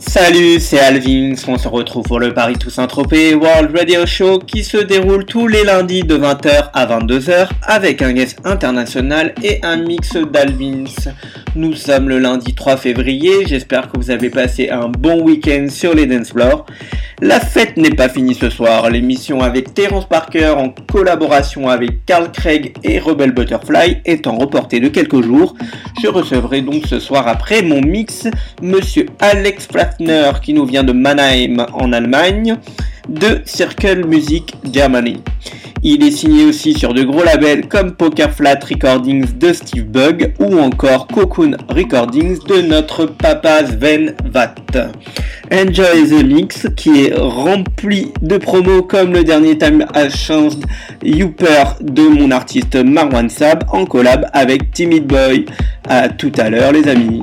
Salut, c'est Alvin. On se retrouve pour le Paris Toussaint Tropez World Radio Show qui se déroule tous les lundis de 20h à 22h avec un guest international et un mix d'Alvins. Nous sommes le lundi 3 février. J'espère que vous avez passé un bon week-end sur les dance floors. La fête n'est pas finie ce soir. L'émission avec Terence Parker en collaboration avec Carl Craig et Rebel Butterfly étant reportée de quelques jours. Je recevrai donc ce soir après mon mix Monsieur Alex Qui nous vient de Mannheim en Allemagne de Circle Music Germany. Il est signé aussi sur de gros labels comme Poker Flat Recordings de Steve Bug ou encore Cocoon Recordings de notre papa Sven Watt. Enjoy the Mix qui est rempli de promos comme le dernier Time Has Changed Youper de mon artiste Marwan Sab en collab avec Timid Boy. À tout à l'heure les amis.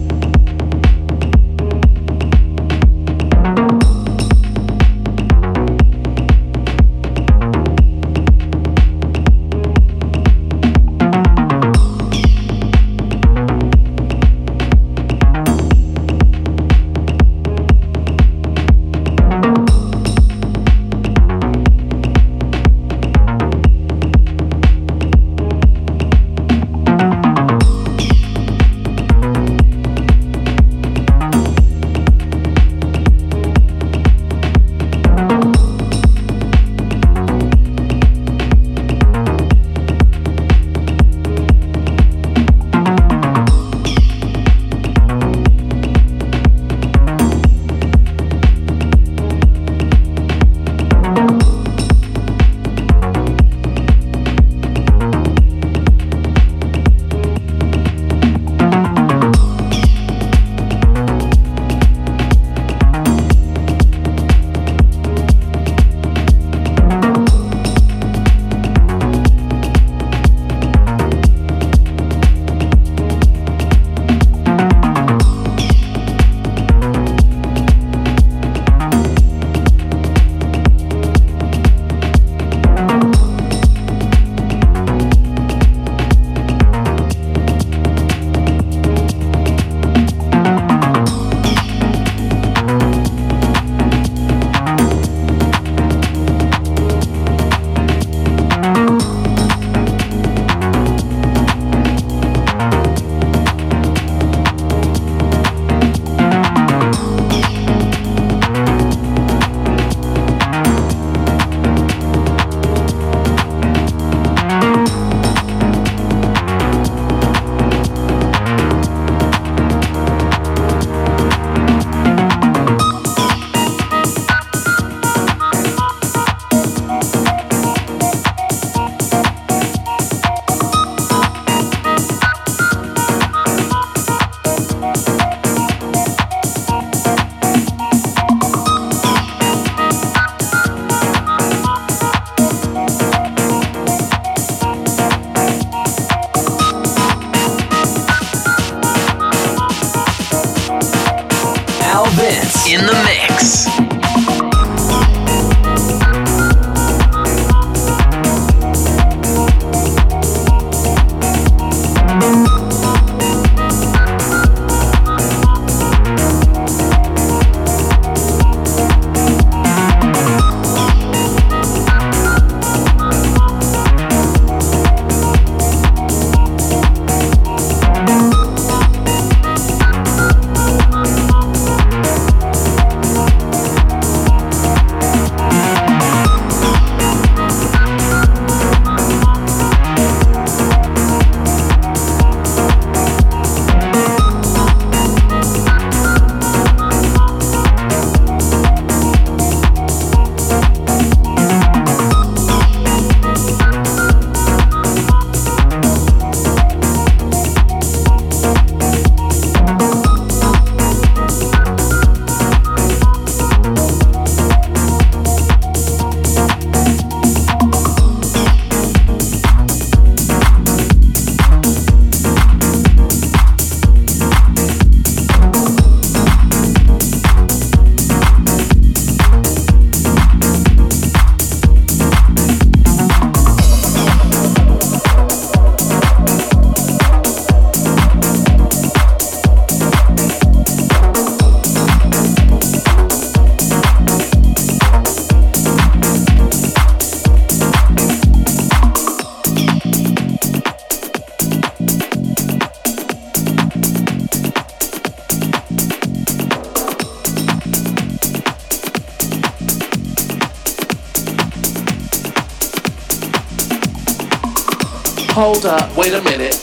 wait a minute.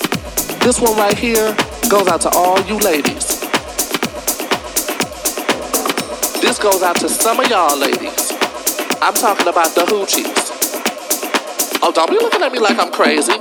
This one right here goes out to all you ladies. This goes out to some of y'all ladies. I'm talking about the hoochies. Oh, don't be looking at me like I'm crazy.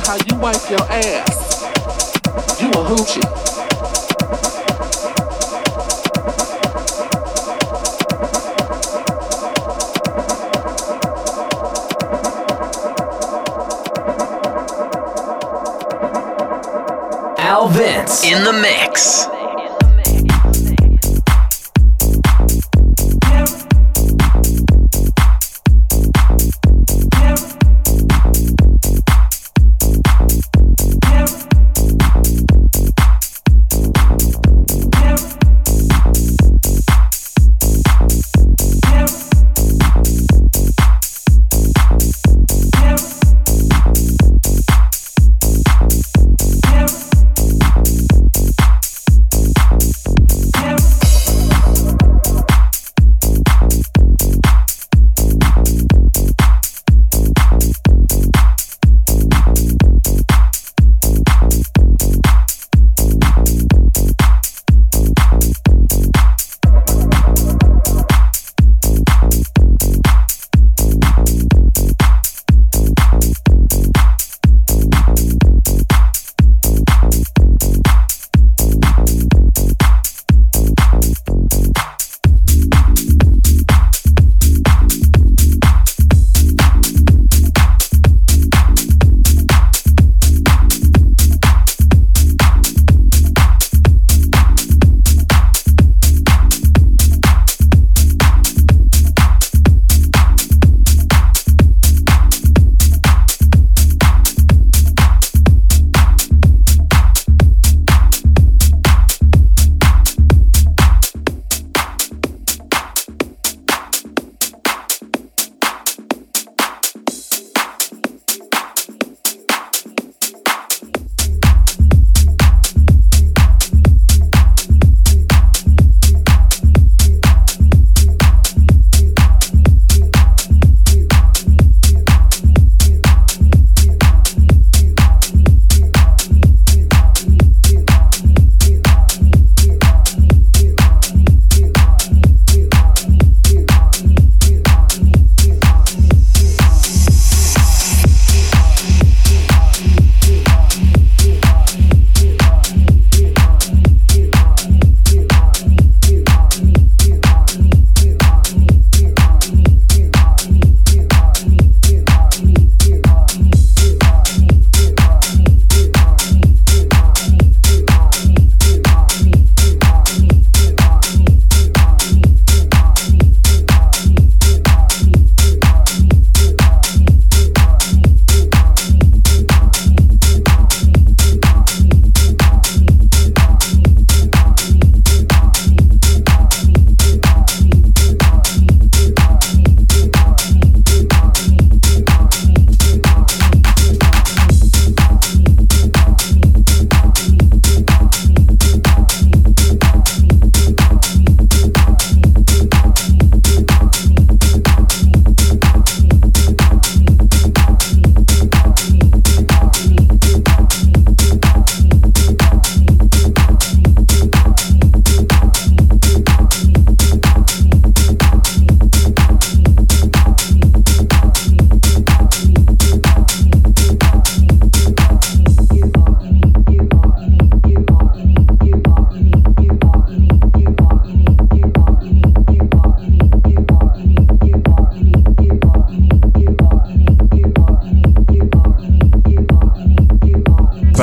How you wipe your ass.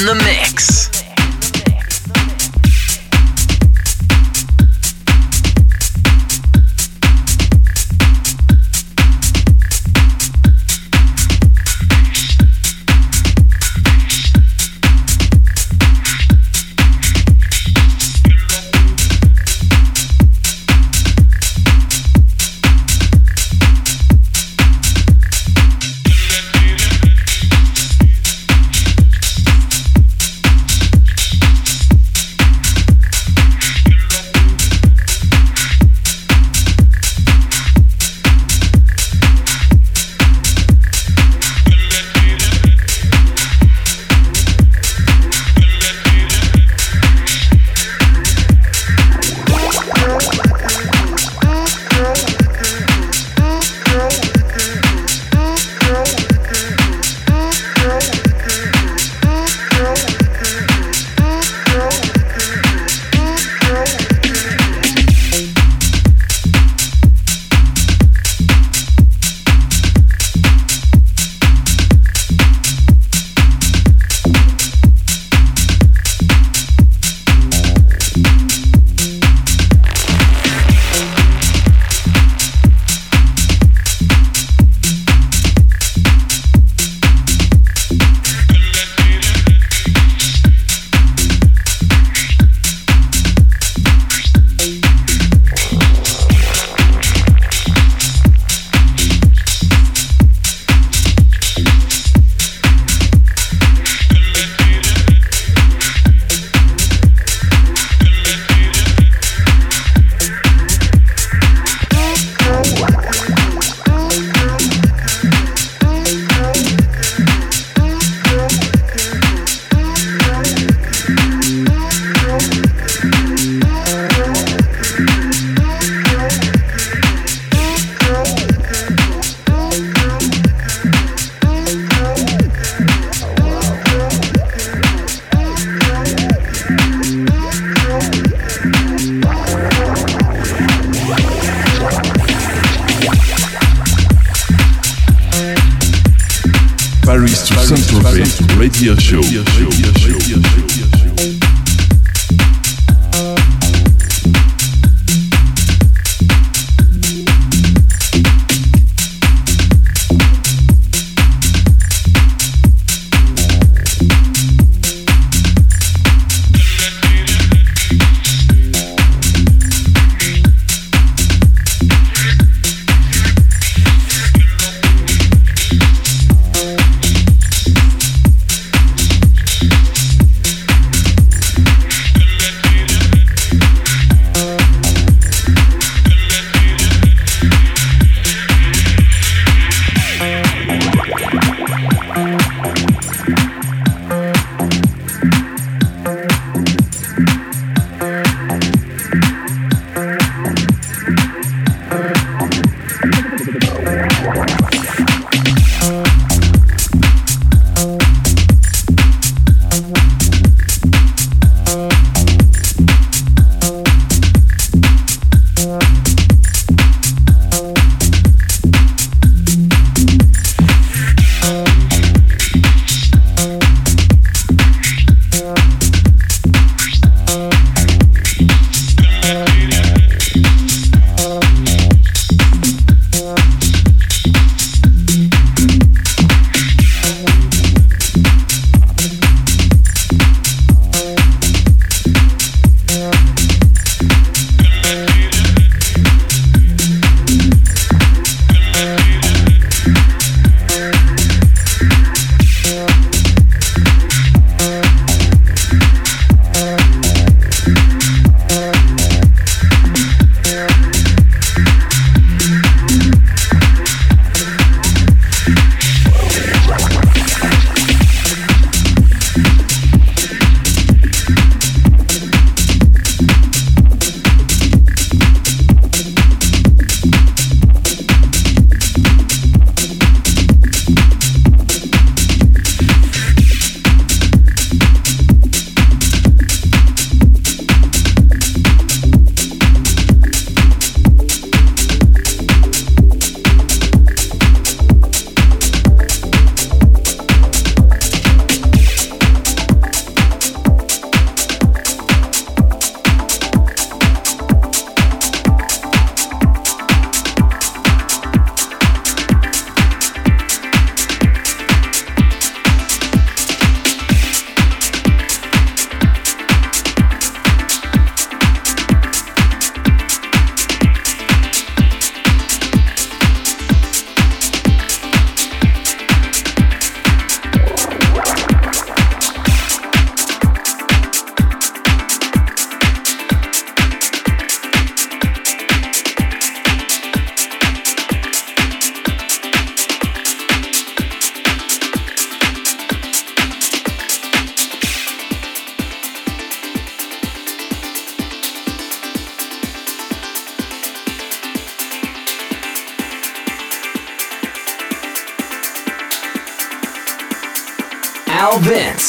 in the mix.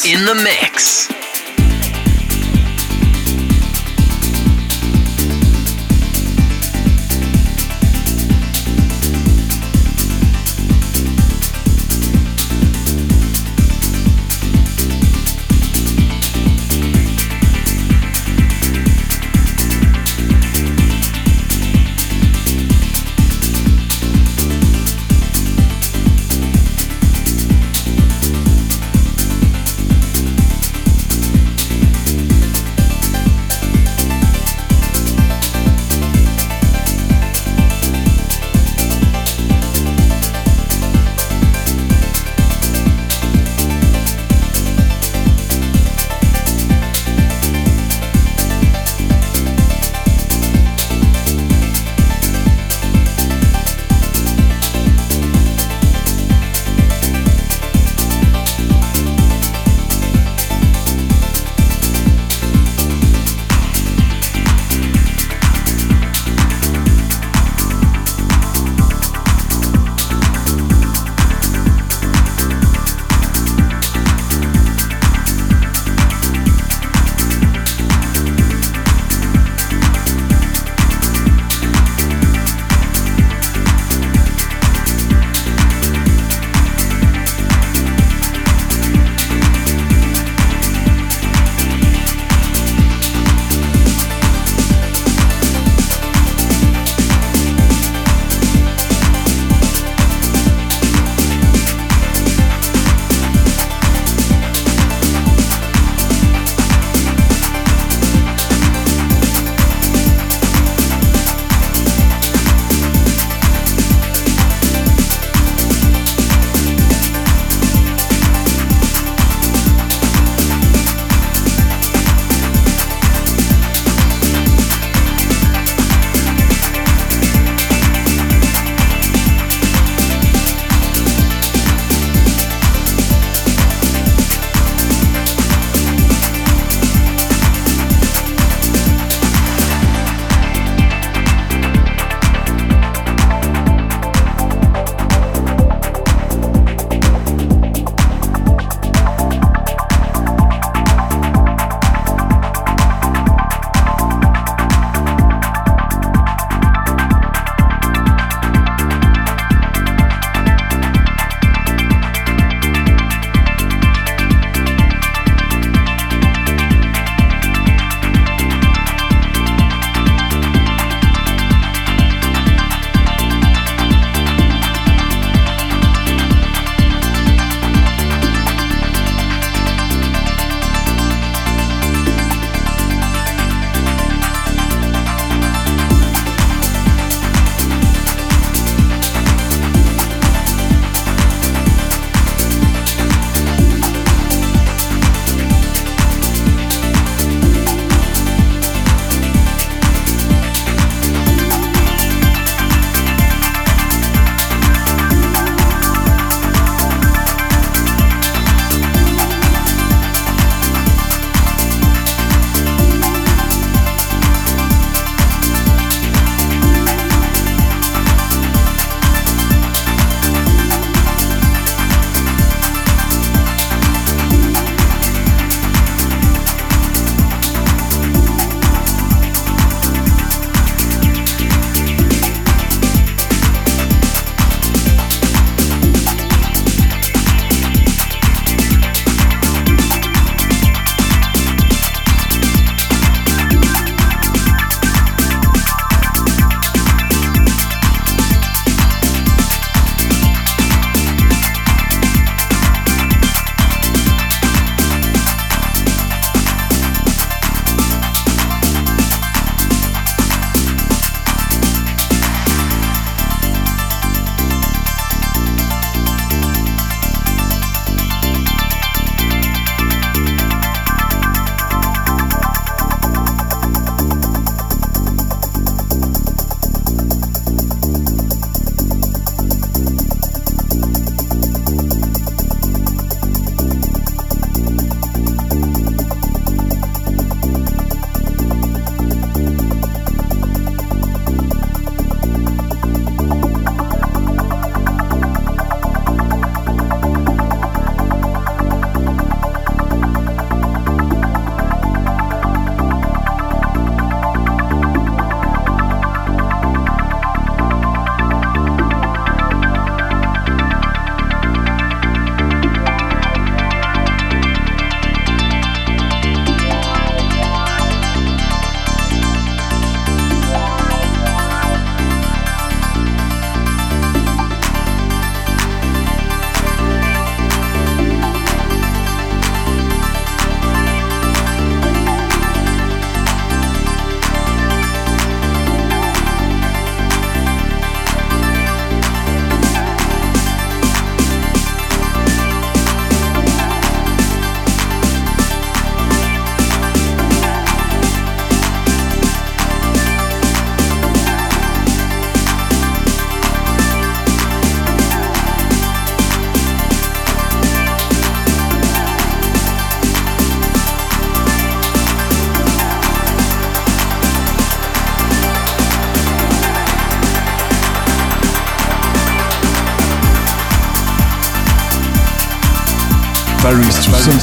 In the mix.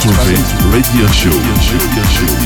To Saint-Tropez Radio Show.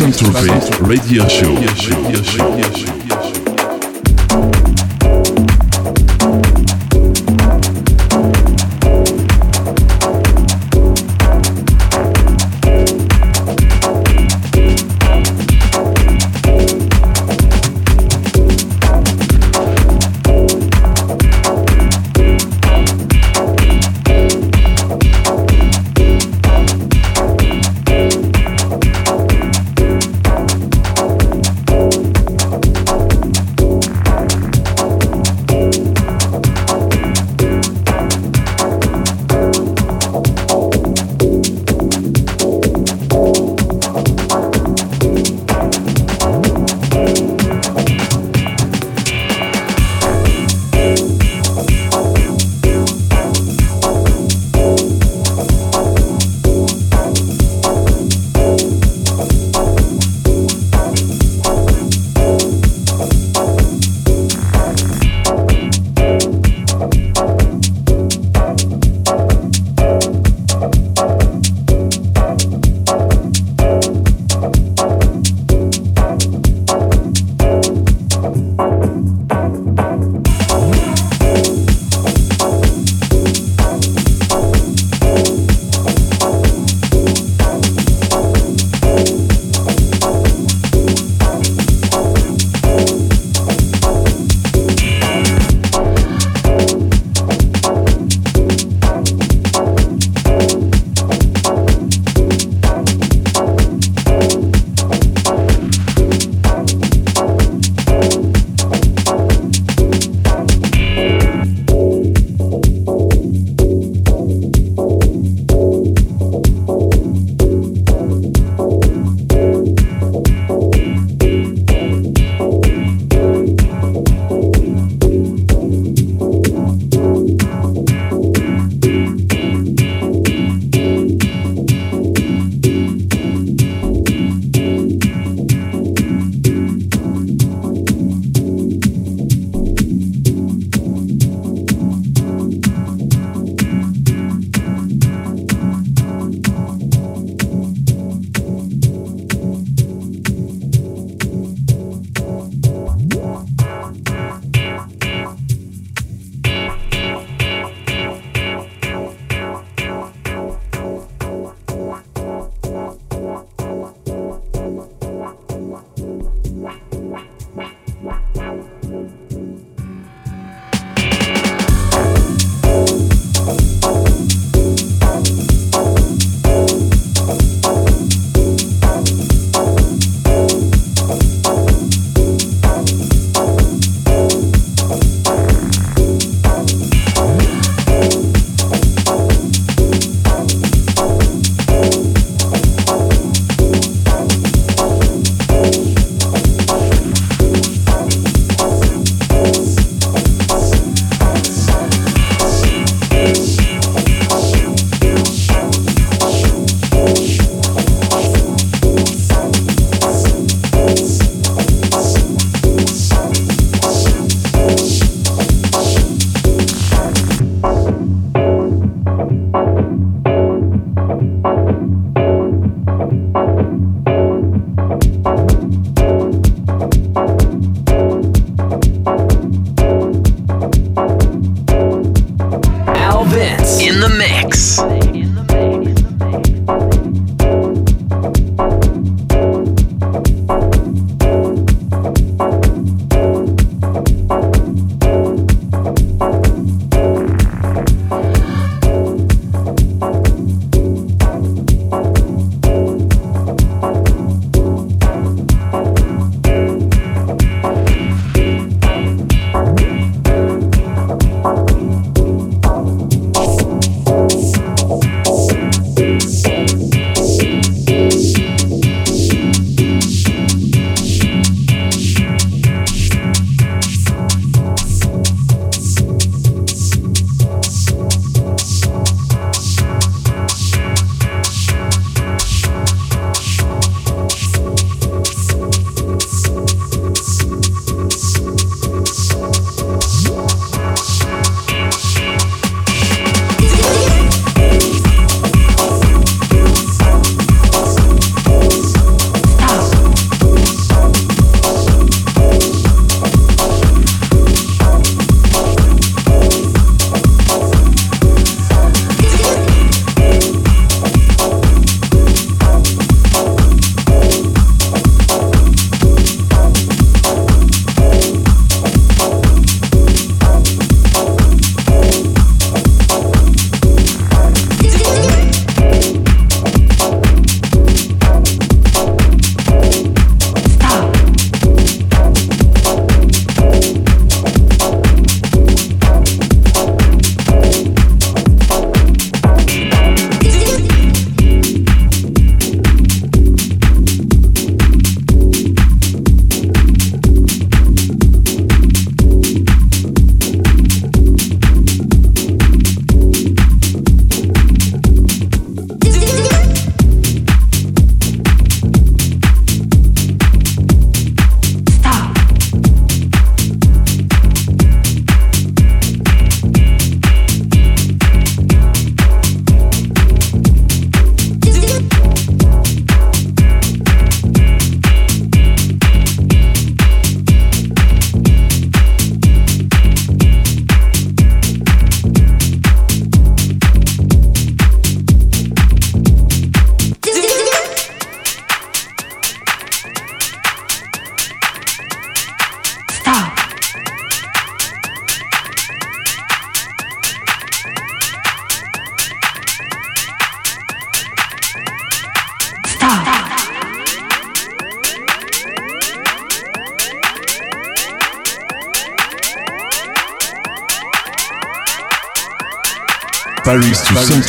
Radio show. Paris to Saint-Tropez Radio Show. Radio show. Radio show.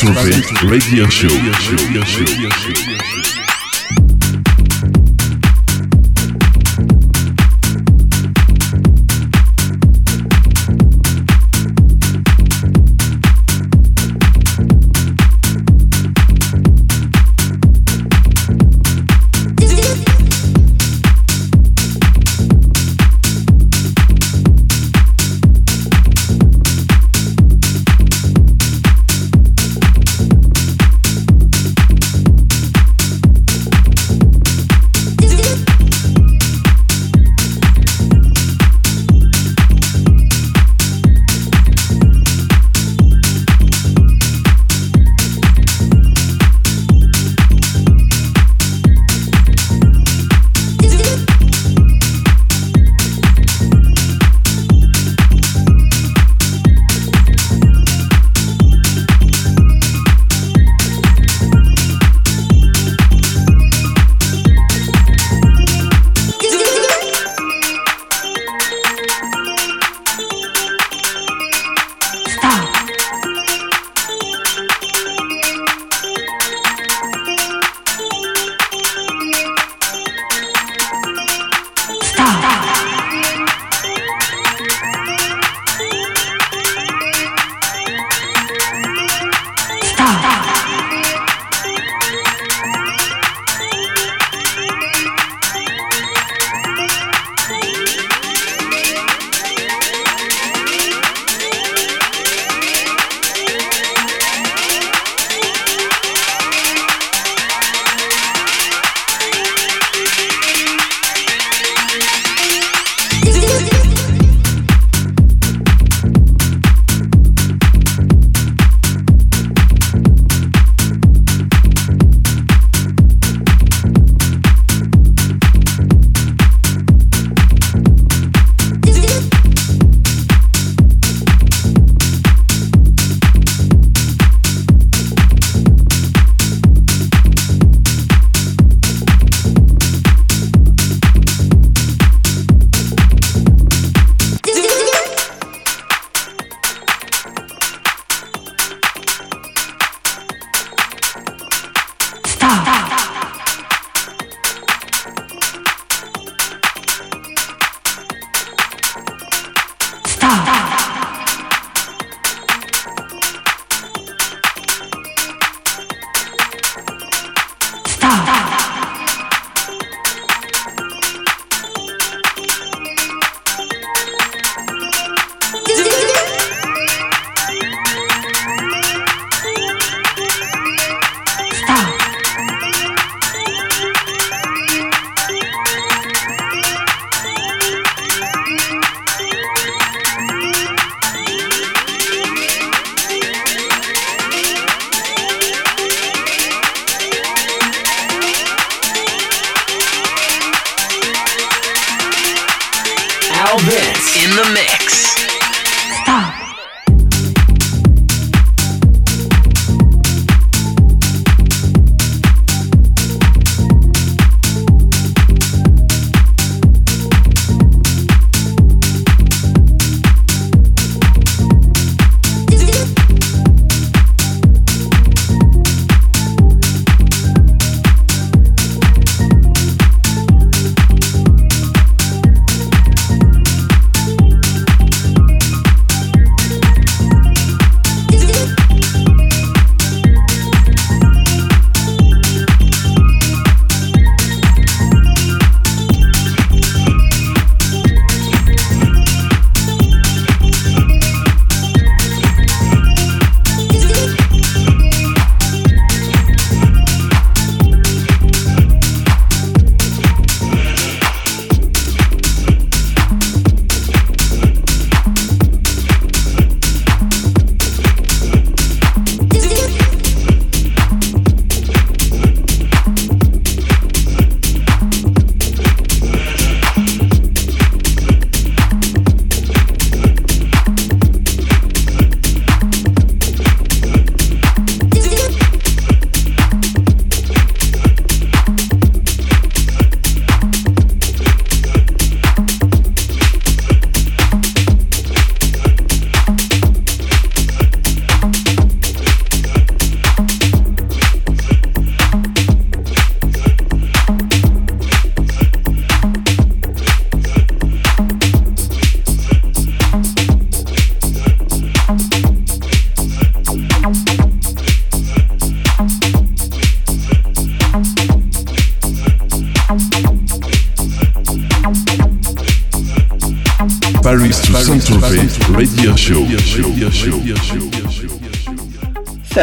Saint-Tropez Radio Show. Radio show.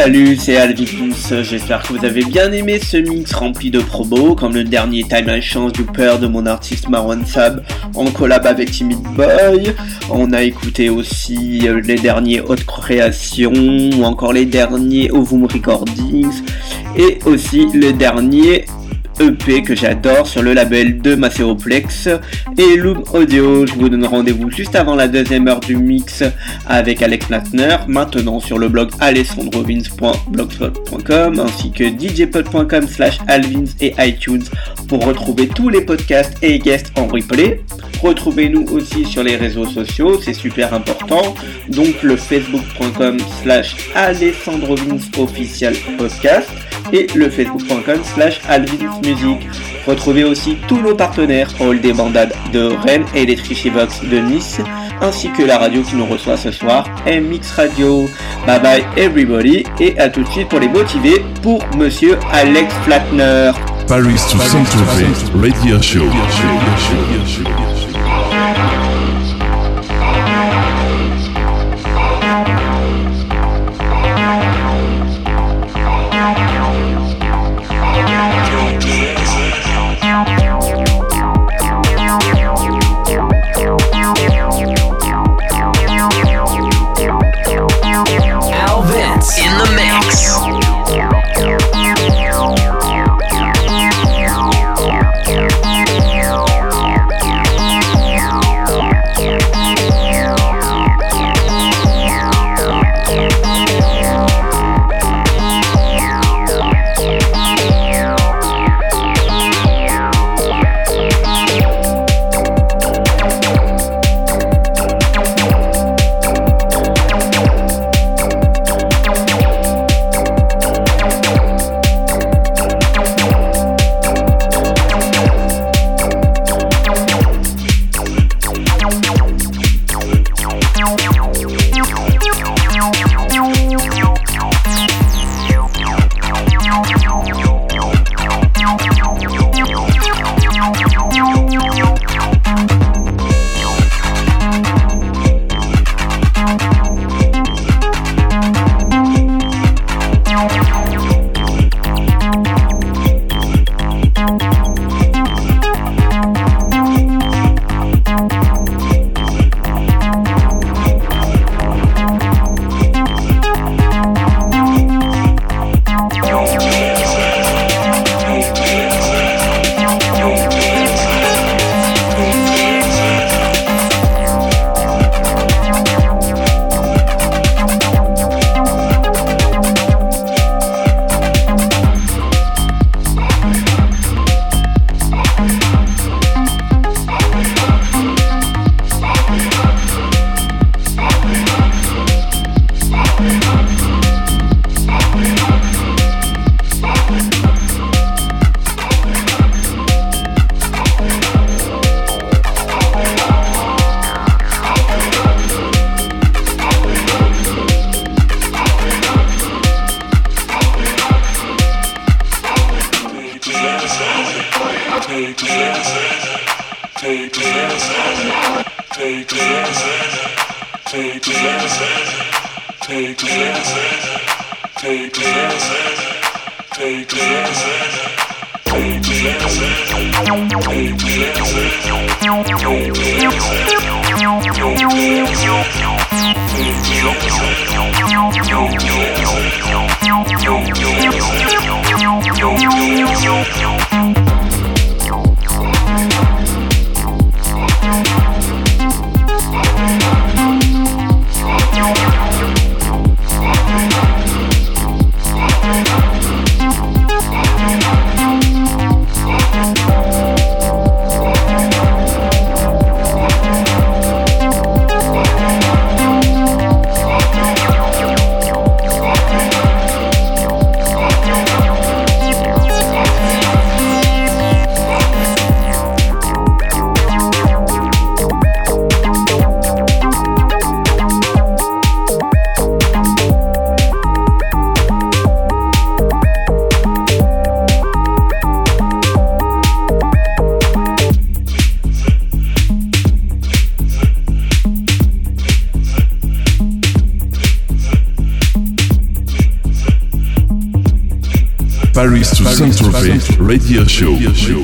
Salut, c'est Alvin, j'espère que vous avez bien aimé ce mix rempli de promos, comme le dernier Time and Chance du père de mon artiste Marwan Sab en collab avec Timid Boy. On a écouté aussi euh, les derniers Haute Création, ou encore les derniers Ovum Recordings, et aussi le dernier EP que j'adore sur le label de Macéoplex et Loom Audio. Je vous donne rendez-vous juste avant la deuxième heure du mix avec Alex Plattner, maintenant sur le blog alessandrovins.blogspot.com ainsi que djpod.com slash alvins et iTunes pour retrouver tous les podcasts et guests en replay. Retrouvez-nous aussi sur les réseaux sociaux, c'est super important. Donc le facebook.com slash alessandrovins official podcast et le facebook.com slash Music. Retrouvez aussi tous nos partenaires Hall des Bandades de Rennes et les Trichivox de Nice, ainsi que la radio qui nous reçoit ce soir, MX Radio. Bye bye everybody et à tout de suite pour les motiver pour Monsieur Alex Flatner. Paris to Saint-Tropez Radio Show. Show.